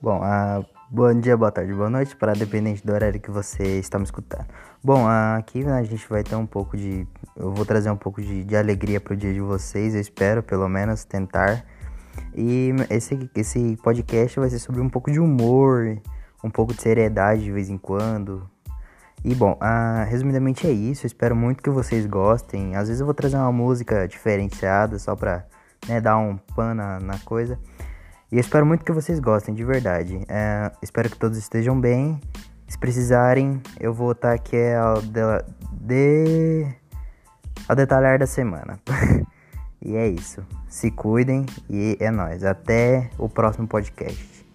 Bom, uh, bom dia, boa tarde, boa noite, para dependente do horário que você está me escutando. Bom, uh, aqui né, a gente vai ter um pouco de. Eu vou trazer um pouco de, de alegria pro dia de vocês, eu espero pelo menos tentar. E esse, esse podcast vai ser sobre um pouco de humor, um pouco de seriedade de vez em quando. E bom, uh, resumidamente é isso. Eu espero muito que vocês gostem. Às vezes eu vou trazer uma música diferenciada só pra né, dar um pan na, na coisa. E espero muito que vocês gostem, de verdade. É, espero que todos estejam bem. Se precisarem, eu vou estar aqui ao, de, de, ao detalhar da semana. e é isso. Se cuidem e é nóis. Até o próximo podcast.